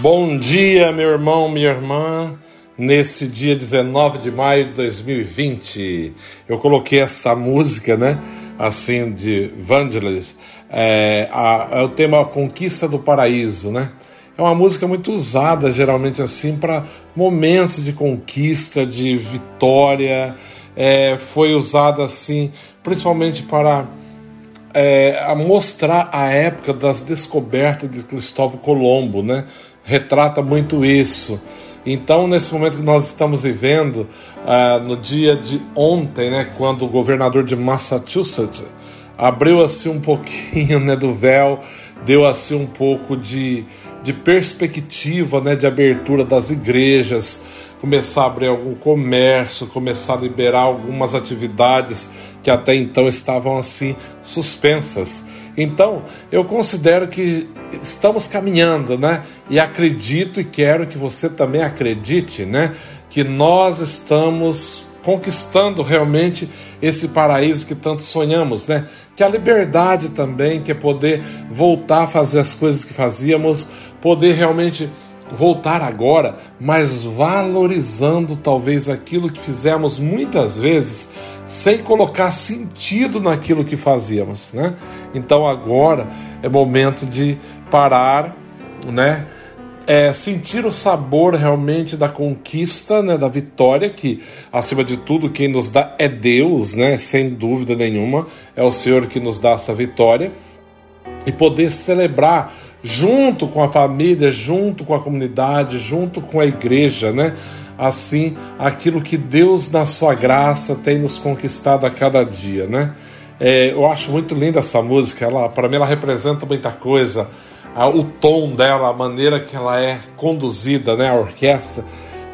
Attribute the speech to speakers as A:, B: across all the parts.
A: Bom dia, meu irmão, minha irmã. Nesse dia 19 de maio de 2020, eu coloquei essa música, né? Assim, de Vangelis, é, a, é o tema Conquista do Paraíso, né? É uma música muito usada, geralmente, assim, para momentos de conquista, de vitória. É, foi usada, assim, principalmente para é, mostrar a época das descobertas de Cristóvão Colombo, né? Retrata muito isso. Então, nesse momento que nós estamos vivendo, uh, no dia de ontem, né, quando o governador de Massachusetts abriu assim um pouquinho né, do véu, deu assim um pouco de, de perspectiva né, de abertura das igrejas, começar a abrir algum comércio, começar a liberar algumas atividades que até então estavam assim suspensas. Então, eu considero que estamos caminhando, né? E acredito e quero que você também acredite, né? Que nós estamos conquistando realmente esse paraíso que tanto sonhamos, né? Que a liberdade também, que é poder voltar a fazer as coisas que fazíamos, poder realmente voltar agora, mas valorizando talvez aquilo que fizemos muitas vezes sem colocar sentido naquilo que fazíamos, né? Então agora é momento de parar, né? É, sentir o sabor realmente da conquista, né, da vitória, que acima de tudo quem nos dá é Deus, né, sem dúvida nenhuma, é o Senhor que nos dá essa vitória, e poder celebrar junto com a família, junto com a comunidade, junto com a igreja, né? Assim, aquilo que Deus, na sua graça, tem nos conquistado a cada dia, né? É, eu acho muito linda essa música, ela, para mim, ela representa muita coisa. O tom dela, a maneira que ela é conduzida, né? A orquestra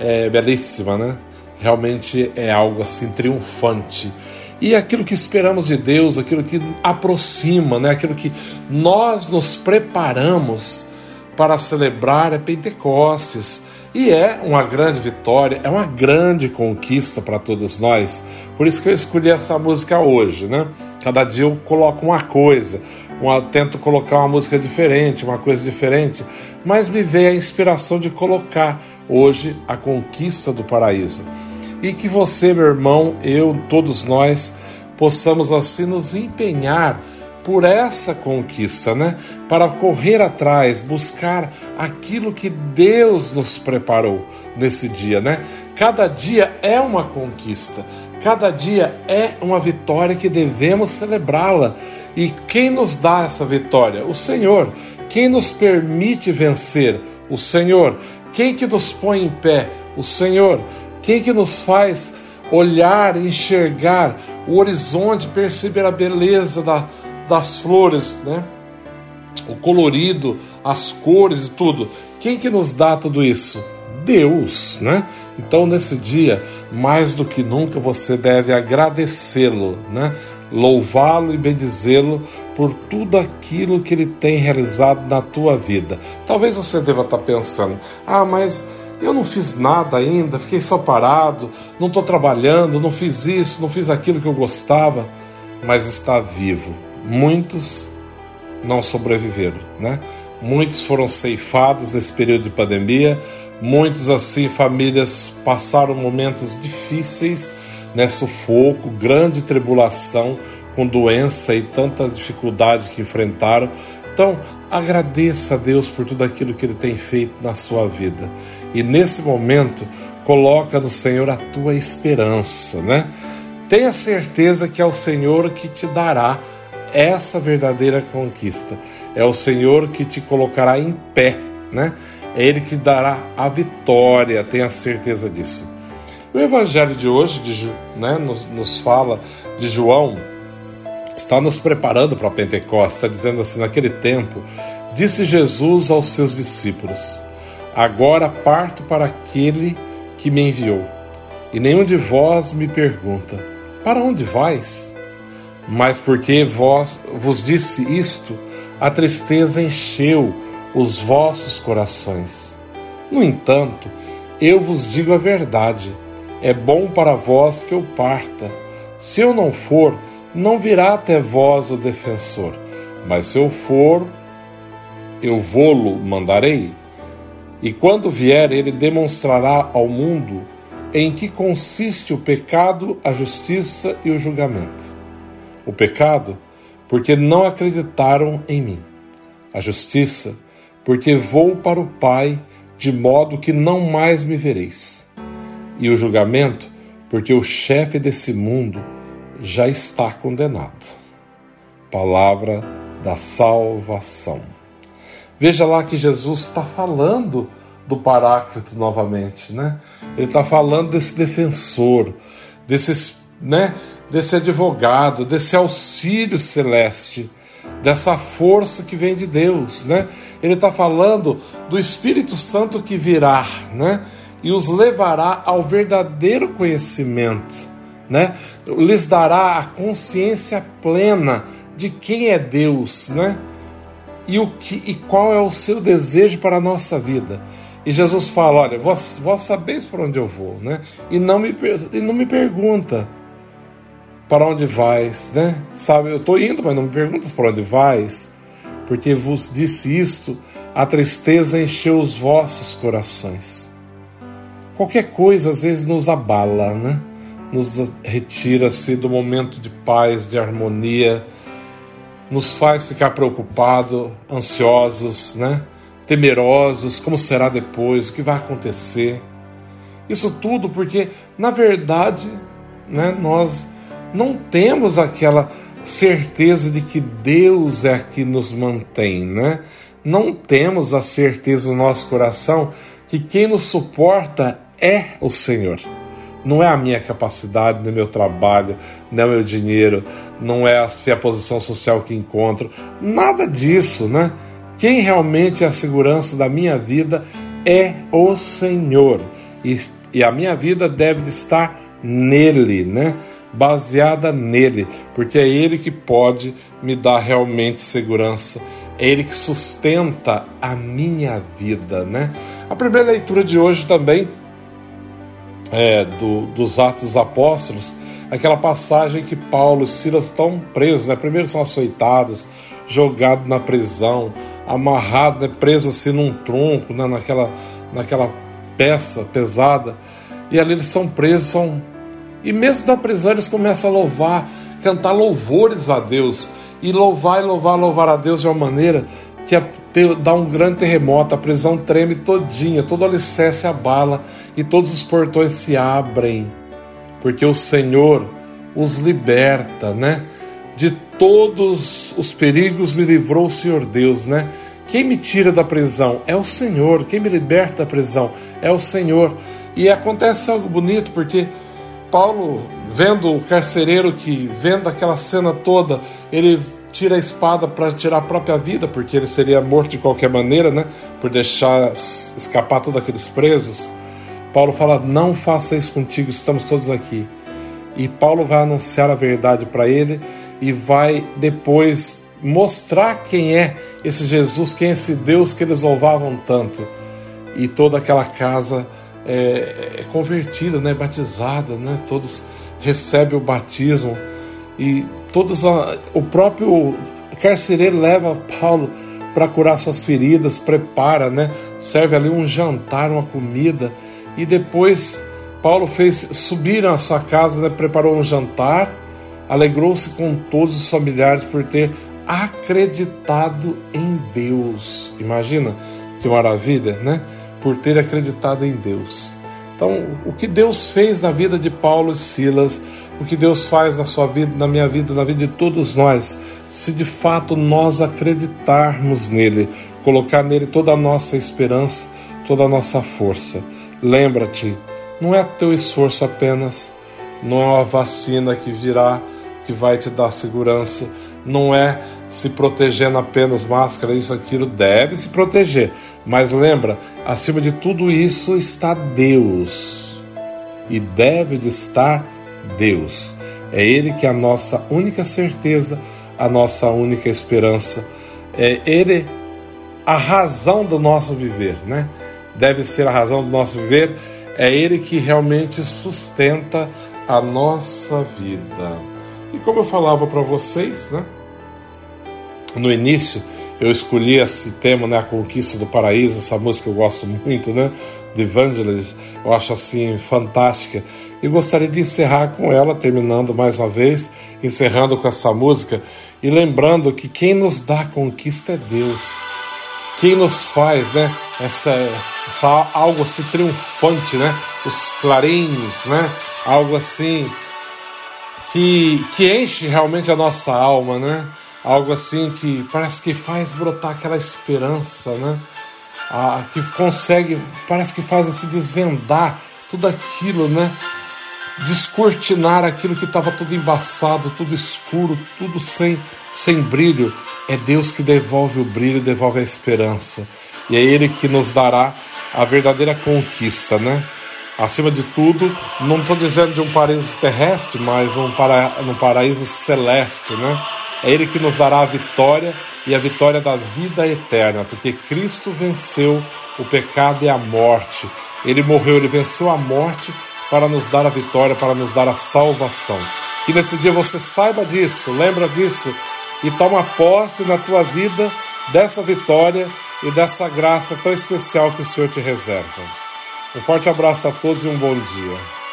A: é belíssima, né? Realmente é algo assim triunfante e aquilo que esperamos de Deus, aquilo que aproxima, né? aquilo que nós nos preparamos para celebrar é Pentecostes. E é uma grande vitória, é uma grande conquista para todos nós. Por isso que eu escolhi essa música hoje, né? Cada dia eu coloco uma coisa, uma, tento colocar uma música diferente, uma coisa diferente, mas me veio a inspiração de colocar hoje a conquista do paraíso e que você, meu irmão, eu, todos nós, possamos assim nos empenhar por essa conquista, né? Para correr atrás, buscar aquilo que Deus nos preparou nesse dia, né? Cada dia é uma conquista, cada dia é uma vitória que devemos celebrá-la. E quem nos dá essa vitória? O Senhor. Quem nos permite vencer? O Senhor. Quem que nos põe em pé? O Senhor. Quem que nos faz olhar, enxergar o horizonte, perceber a beleza da, das flores, né? O colorido, as cores e tudo. Quem que nos dá tudo isso? Deus, né? Então nesse dia, mais do que nunca você deve agradecê-lo, né? Louvá-lo e bendizê-lo por tudo aquilo que ele tem realizado na tua vida. Talvez você deva estar pensando: "Ah, mas eu não fiz nada ainda, fiquei só parado, não estou trabalhando, não fiz isso, não fiz aquilo que eu gostava, mas está vivo. Muitos não sobreviveram, né? Muitos foram ceifados nesse período de pandemia, muitos assim famílias passaram momentos difíceis, né, sufoco, grande tribulação, com doença e tanta dificuldade que enfrentaram. Então, agradeça a Deus por tudo aquilo que ele tem feito na sua vida e nesse momento coloca no Senhor a tua esperança, né? Tenha certeza que é o Senhor que te dará essa verdadeira conquista. É o Senhor que te colocará em pé, né? É Ele que dará a vitória, tenha certeza disso. O Evangelho de hoje de, né, nos, nos fala de João, está nos preparando para Pentecostes, está dizendo assim: naquele tempo, disse Jesus aos seus discípulos: Agora parto para aquele que me enviou. E nenhum de vós me pergunta: Para onde vais? Mas porque vós vos disse isto, a tristeza encheu os vossos corações. No entanto, eu vos digo a verdade: é bom para vós que eu parta. Se eu não for, não virá até vós o defensor. Mas se eu for, eu vou-lo mandarei. E quando vier, ele demonstrará ao mundo em que consiste o pecado, a justiça e o julgamento. O pecado, porque não acreditaram em mim. A justiça, porque vou para o Pai, de modo que não mais me vereis. E o julgamento, porque o chefe desse mundo já está condenado. Palavra da salvação. Veja lá que Jesus está falando do Paráclito novamente, né? Ele está falando desse defensor, desse, né, desse advogado, desse auxílio celeste, dessa força que vem de Deus, né? Ele está falando do Espírito Santo que virá, né? E os levará ao verdadeiro conhecimento, né? Lhes dará a consciência plena de quem é Deus, né? E, o que, e qual é o seu desejo para a nossa vida. E Jesus fala: Olha, vós, vós sabeis para onde eu vou, né? E não me, e não me pergunta para onde vais, né? Sabe, eu estou indo, mas não me perguntas para onde vais, porque vos disse isto, a tristeza encheu os vossos corações. Qualquer coisa às vezes nos abala, né? Nos retira-se do momento de paz, de harmonia, nos faz ficar preocupados, ansiosos, né? temerosos, como será depois, o que vai acontecer. Isso tudo porque, na verdade, né, nós não temos aquela certeza de que Deus é que nos mantém, né? Não temos a certeza no nosso coração que quem nos suporta é o Senhor. Não é a minha capacidade, nem meu trabalho, nem o meu dinheiro, não é assim a posição social que encontro, nada disso, né? Quem realmente é a segurança da minha vida é o Senhor. E, e a minha vida deve estar nele, né? Baseada nele, porque é ele que pode me dar realmente segurança. É ele que sustenta a minha vida, né? A primeira leitura de hoje também é do, dos Atos dos Apóstolos, aquela passagem que Paulo e Silas estão presos, né? Primeiro são açoitados, jogados na prisão, amarrado, né, preso assim num tronco, né, naquela, naquela peça pesada. E ali eles são presos, são... e mesmo na prisão eles começam a louvar, cantar louvores a Deus, e louvar e louvar, louvar a Deus de uma maneira que dá um grande terremoto, a prisão treme todinha, todo alicerce abala e todos os portões se abrem, porque o Senhor os liberta, né? De todos os perigos me livrou o Senhor Deus, né? Quem me tira da prisão é o Senhor, quem me liberta da prisão é o Senhor. E acontece algo bonito, porque Paulo, vendo o carcereiro que, vendo aquela cena toda, ele tira a espada para tirar a própria vida, porque ele seria morto de qualquer maneira, né? Por deixar escapar todos aqueles presos. Paulo fala: Não faça isso contigo, estamos todos aqui. E Paulo vai anunciar a verdade para ele e vai depois mostrar quem é esse Jesus, quem é esse Deus que eles louvavam tanto. E toda aquela casa é, é convertida, né, batizada, né, todos recebem o batismo e todos a, o próprio carcereiro leva Paulo para curar suas feridas, prepara, né, serve ali um jantar, uma comida e depois Paulo fez subir na sua casa, né, preparou um jantar alegrou-se com todos os familiares por ter acreditado em Deus. Imagina que maravilha, né? Por ter acreditado em Deus. Então, o que Deus fez na vida de Paulo e Silas, o que Deus faz na sua vida, na minha vida, na vida de todos nós, se de fato nós acreditarmos nele, colocar nele toda a nossa esperança, toda a nossa força. Lembra-te, não é teu esforço apenas, não é uma vacina que virá que vai te dar segurança, não é se protegendo apenas máscara, isso, aquilo, deve se proteger. Mas lembra, acima de tudo isso está Deus. E deve de estar Deus. É Ele que é a nossa única certeza, a nossa única esperança. É Ele a razão do nosso viver, né? Deve ser a razão do nosso viver. É Ele que realmente sustenta a nossa vida. E como eu falava para vocês, né? No início, eu escolhi esse tema, né, a conquista do paraíso, essa música eu gosto muito, né, de Evangelist, eu acho assim fantástica. E gostaria de encerrar com ela, terminando mais uma vez, encerrando com essa música e lembrando que quem nos dá a conquista é Deus. Quem nos faz, né, essa, essa algo assim triunfante, né, os clarins, né, algo assim que, que enche realmente a nossa alma, né? Algo assim que parece que faz brotar aquela esperança, né? Ah, que consegue, parece que faz se desvendar tudo aquilo, né? Descortinar aquilo que estava tudo embaçado, tudo escuro, tudo sem, sem brilho. É Deus que devolve o brilho, devolve a esperança. E é Ele que nos dará a verdadeira conquista, né? Acima de tudo, não estou dizendo de um paraíso terrestre, mas um, para, um paraíso celeste, né? É Ele que nos dará a vitória e a vitória da vida eterna, porque Cristo venceu o pecado e a morte. Ele morreu, ele venceu a morte para nos dar a vitória, para nos dar a salvação. Que nesse dia você saiba disso, lembra disso e toma posse na tua vida dessa vitória e dessa graça tão especial que o Senhor te reserva. Um forte abraço a todos e um bom dia.